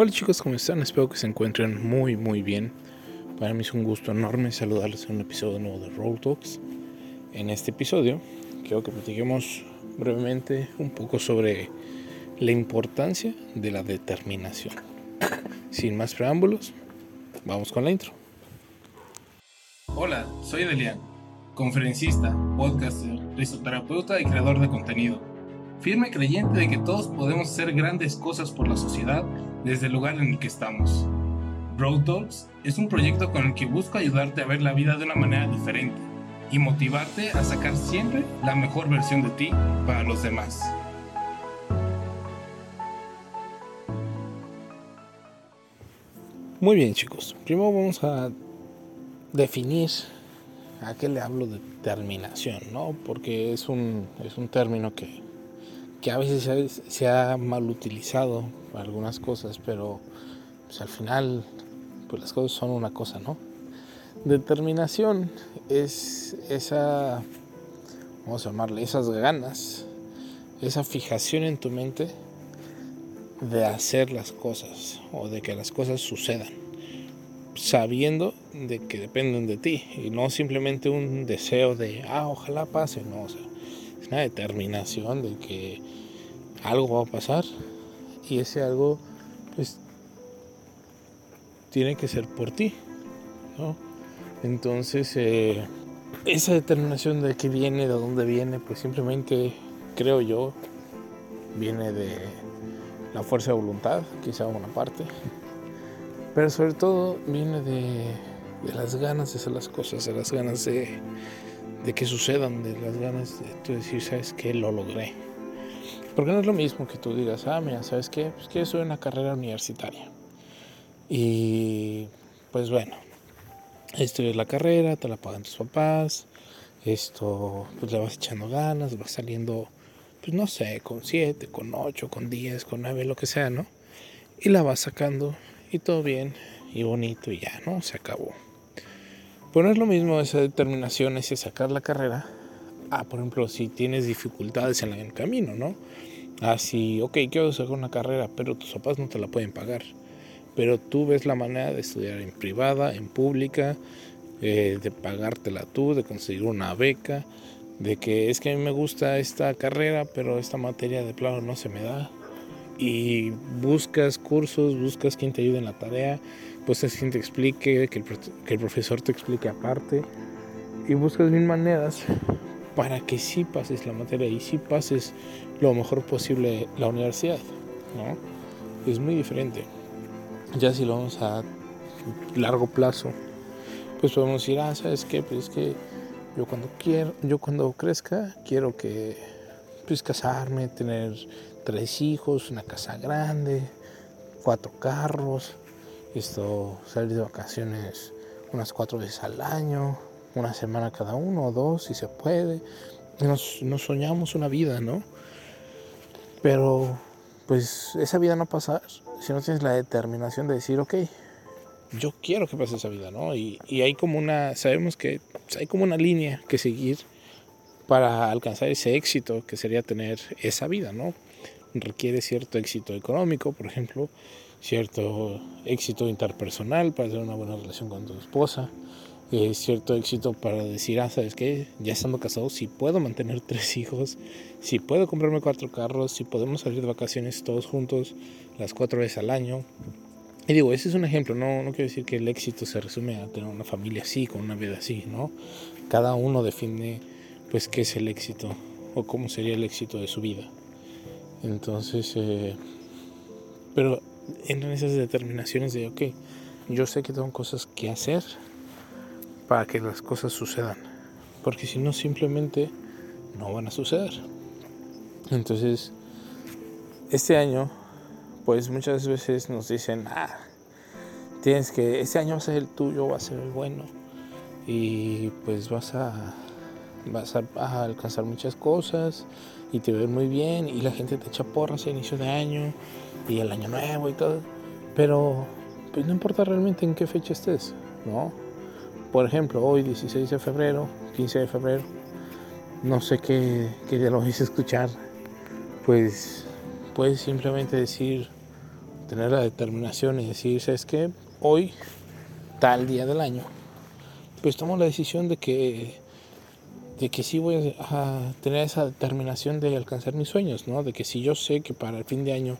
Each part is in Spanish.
Hola chicos, ¿cómo están? Espero que se encuentren muy muy bien. Para mí es un gusto enorme saludarles en un episodio nuevo de Road Talks. En este episodio quiero que platiquemos brevemente un poco sobre la importancia de la determinación. Sin más preámbulos, vamos con la intro. Hola, soy Delian, conferencista, podcaster, risoterapeuta y creador de contenido. Firme creyente de que todos podemos hacer grandes cosas por la sociedad desde el lugar en el que estamos. Road Talks es un proyecto con el que busco ayudarte a ver la vida de una manera diferente y motivarte a sacar siempre la mejor versión de ti para los demás. Muy bien chicos, primero vamos a definir a qué le hablo de determinación, ¿no? Porque es un, es un término que, que a veces se, se ha mal utilizado para algunas cosas, pero pues, al final pues las cosas son una cosa, ¿no? Determinación es esa, vamos a llamarle, esas ganas, esa fijación en tu mente de hacer las cosas o de que las cosas sucedan, sabiendo de que dependen de ti y no simplemente un deseo de, ah, ojalá pase, no, o sea, una determinación de que algo va a pasar y ese algo, pues, tiene que ser por ti, ¿no? Entonces, eh, esa determinación de qué viene, de dónde viene, pues simplemente, creo yo, viene de la fuerza de voluntad, quizá una parte, pero sobre todo viene de, de las ganas de hacer las cosas, de las ganas de, de que sucedan, de las ganas de decir, ¿sabes qué? Lo logré. Porque no es lo mismo que tú digas, ah, mira, ¿sabes qué? Pues que soy una carrera universitaria. Y pues bueno, estudias la carrera, te la pagan tus papás, esto, pues le vas echando ganas, vas saliendo, pues no sé, con 7, con 8, con 10, con 9, lo que sea, ¿no? Y la vas sacando y todo bien y bonito y ya, ¿no? Se acabó. Pues no es lo mismo esa determinación, ese sacar la carrera, ah, por ejemplo, si tienes dificultades en el camino, ¿no? Si, ok, quiero sacar una carrera, pero tus papás no te la pueden pagar pero tú ves la manera de estudiar en privada, en pública, eh, de pagártela tú, de conseguir una beca, de que es que a mí me gusta esta carrera, pero esta materia de plano no se me da. Y buscas cursos, buscas quien te ayude en la tarea, buscas quien te explique, que el, que el profesor te explique aparte. Y buscas mil maneras para que sí pases la materia y sí pases lo mejor posible la universidad. ¿no? Es muy diferente. Ya si lo vamos a largo plazo, pues podemos decir, ah, ¿sabes qué? Pues es que yo cuando quiero, yo cuando crezca, quiero que pues casarme, tener tres hijos, una casa grande, cuatro carros, esto, salir de vacaciones unas cuatro veces al año, una semana cada uno o dos, si se puede. Nos, nos soñamos una vida, ¿no? Pero pues esa vida no pasa si no tienes la determinación de decir, ok, yo quiero que pase esa vida, ¿no? Y, y, hay como una, sabemos que hay como una línea que seguir para alcanzar ese éxito que sería tener esa vida, ¿no? Requiere cierto éxito económico, por ejemplo, cierto éxito interpersonal para tener una buena relación con tu esposa, eh, cierto éxito para decir, ah, ¿sabes qué? Ya estando casado, si puedo mantener tres hijos, si puedo comprarme cuatro carros, si podemos salir de vacaciones todos juntos las cuatro veces al año. Y digo, ese es un ejemplo, no, no quiero decir que el éxito se resume a tener una familia así, con una vida así, ¿no? Cada uno define, pues, qué es el éxito o cómo sería el éxito de su vida. Entonces, eh, pero entran esas determinaciones de, ok, yo sé que tengo cosas que hacer, para que las cosas sucedan. Porque si no, simplemente no van a suceder. Entonces, este año, pues muchas veces nos dicen, ah, tienes que, este año va a ser el tuyo, va a ser el bueno. Y pues vas a, vas a, alcanzar muchas cosas y te ves muy bien y la gente te echa porras a inicio de año y el año nuevo y todo. Pero pues no importa realmente en qué fecha estés, ¿no? Por ejemplo, hoy 16 de febrero, 15 de febrero, no sé qué, qué día lo vais a escuchar, pues puedes simplemente decir, tener la determinación y decir, ¿sabes qué? Hoy, tal día del año, pues tomo la decisión de que de que sí voy a tener esa determinación de alcanzar mis sueños, ¿no? De que si yo sé que para el fin de año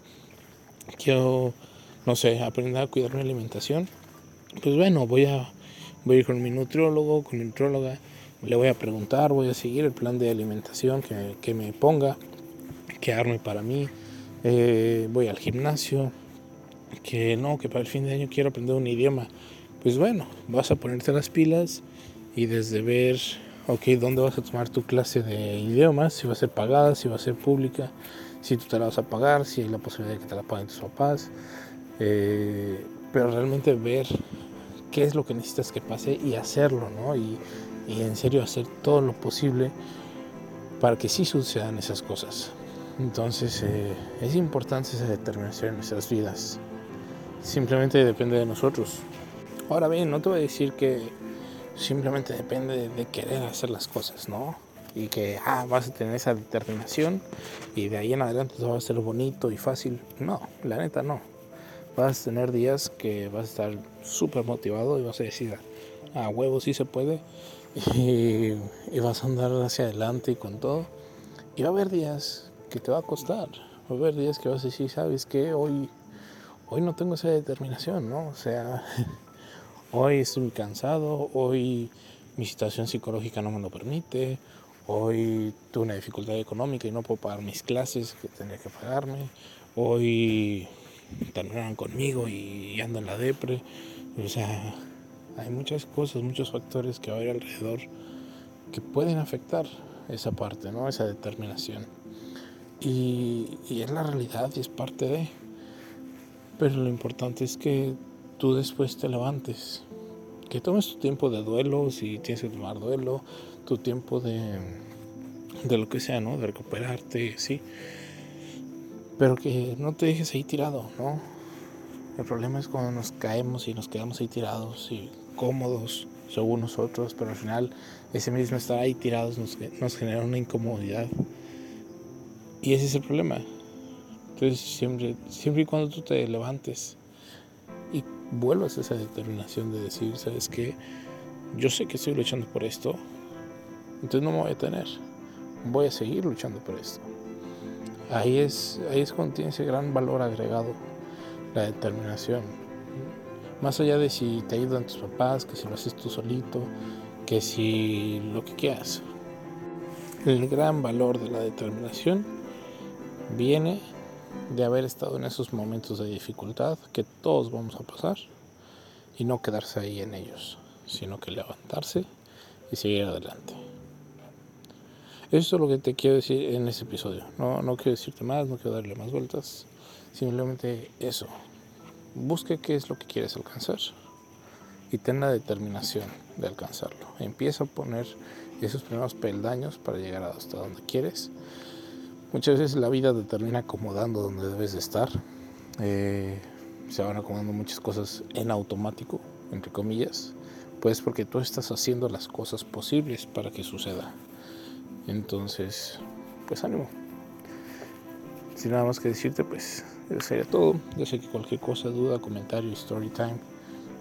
quiero, no sé, aprender a cuidar mi alimentación, pues bueno, voy a, voy a ir con mi nutriólogo, con mi nutrióloga, le voy a preguntar, voy a seguir el plan de alimentación que, que me ponga, que arme para mí, eh, voy al gimnasio, que no, que para el fin de año quiero aprender un idioma. Pues bueno, vas a ponerte las pilas y desde ver ok, ¿dónde vas a tomar tu clase de idiomas? Si va a ser pagada, si va a ser pública, si tú te la vas a pagar, si hay la posibilidad de que te la paguen tus papás. Eh, pero realmente ver qué es lo que necesitas que pase y hacerlo, ¿no? Y, en serio hacer todo lo posible para que sí sucedan esas cosas. Entonces eh, es importante esa determinación en nuestras vidas. Simplemente depende de nosotros. Ahora bien, no te voy a decir que simplemente depende de querer hacer las cosas, ¿no? Y que ah, vas a tener esa determinación y de ahí en adelante todo va a ser bonito y fácil. No, la neta no. Vas a tener días que vas a estar súper motivado y vas a decir, a ah, huevo sí se puede. Y, vas a andar hacia adelante y con todo. Y va a haber días que te va a costar. Va a haber días que vas a decir, ¿sabes qué? Hoy, hoy no tengo esa determinación, ¿no? O sea... hoy estoy cansado, hoy mi situación psicológica no me lo permite, hoy tuve una dificultad económica y no puedo pagar mis clases que tendría que pagarme, hoy terminaron conmigo y ando en la depre, o sea, hay muchas cosas, muchos factores que hay alrededor que pueden afectar esa parte, ¿no? Esa determinación. Y, y es la realidad y es parte de. Pero lo importante es que tú después te levantes. Que tomes tu tiempo de duelo, si tienes que tomar duelo, tu tiempo de, de lo que sea, ¿no? De recuperarte, sí. Pero que no te dejes ahí tirado, ¿no? El problema es cuando nos caemos y nos quedamos ahí tirados y cómodos según nosotros, pero al final ese mismo estar ahí tirados nos, nos genera una incomodidad. Y ese es el problema. Entonces siempre, siempre y cuando tú te levantes vuelvas a esa determinación de decir, ¿sabes qué? Yo sé que estoy luchando por esto, entonces no me voy a detener, voy a seguir luchando por esto. Ahí es, ahí es cuando tiene ese gran valor agregado, la determinación. Más allá de si te ayudan tus papás, que si lo haces tú solito, que si lo que quieras. El gran valor de la determinación viene de haber estado en esos momentos de dificultad que todos vamos a pasar y no quedarse ahí en ellos, sino que levantarse y seguir adelante. Eso es lo que te quiero decir en ese episodio. No, no quiero decirte más, no quiero darle más vueltas. Simplemente eso. Busque qué es lo que quieres alcanzar y ten la determinación de alcanzarlo. Empieza a poner esos primeros peldaños para llegar hasta donde quieres Muchas veces la vida te termina acomodando donde debes de estar. Eh, se van acomodando muchas cosas en automático, entre comillas, pues porque tú estás haciendo las cosas posibles para que suceda. Entonces, pues ánimo. Sin nada más que decirte, pues eso sería todo. Yo sé que cualquier cosa, duda, comentario, story time,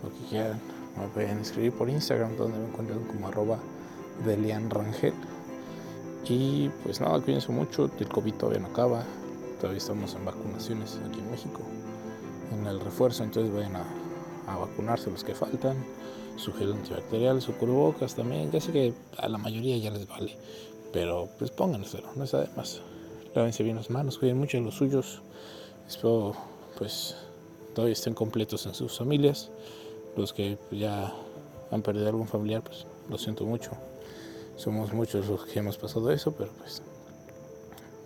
lo que quieran, me pueden escribir por Instagram, donde me encuentran como arroba Delian Rangel. Y pues nada, cuídense mucho, el COVID todavía no acaba, todavía estamos en vacunaciones aquí en México, en el refuerzo, entonces vayan a, vacunarse los que faltan, su gel antibacterial, su cubrebocas también, ya sé que a la mayoría ya les vale, pero pues pónganselo, no está de más. Lávense bien las manos, cuiden mucho los suyos, espero pues todavía estén completos en sus familias, los que ya han perdido algún familiar, pues lo siento mucho somos muchos los que hemos pasado eso, pero pues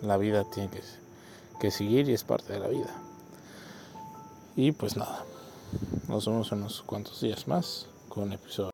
la vida tiene que, seguir y es parte de la vida. Y pues nada, nos vemos en unos cuantos días más con un episodio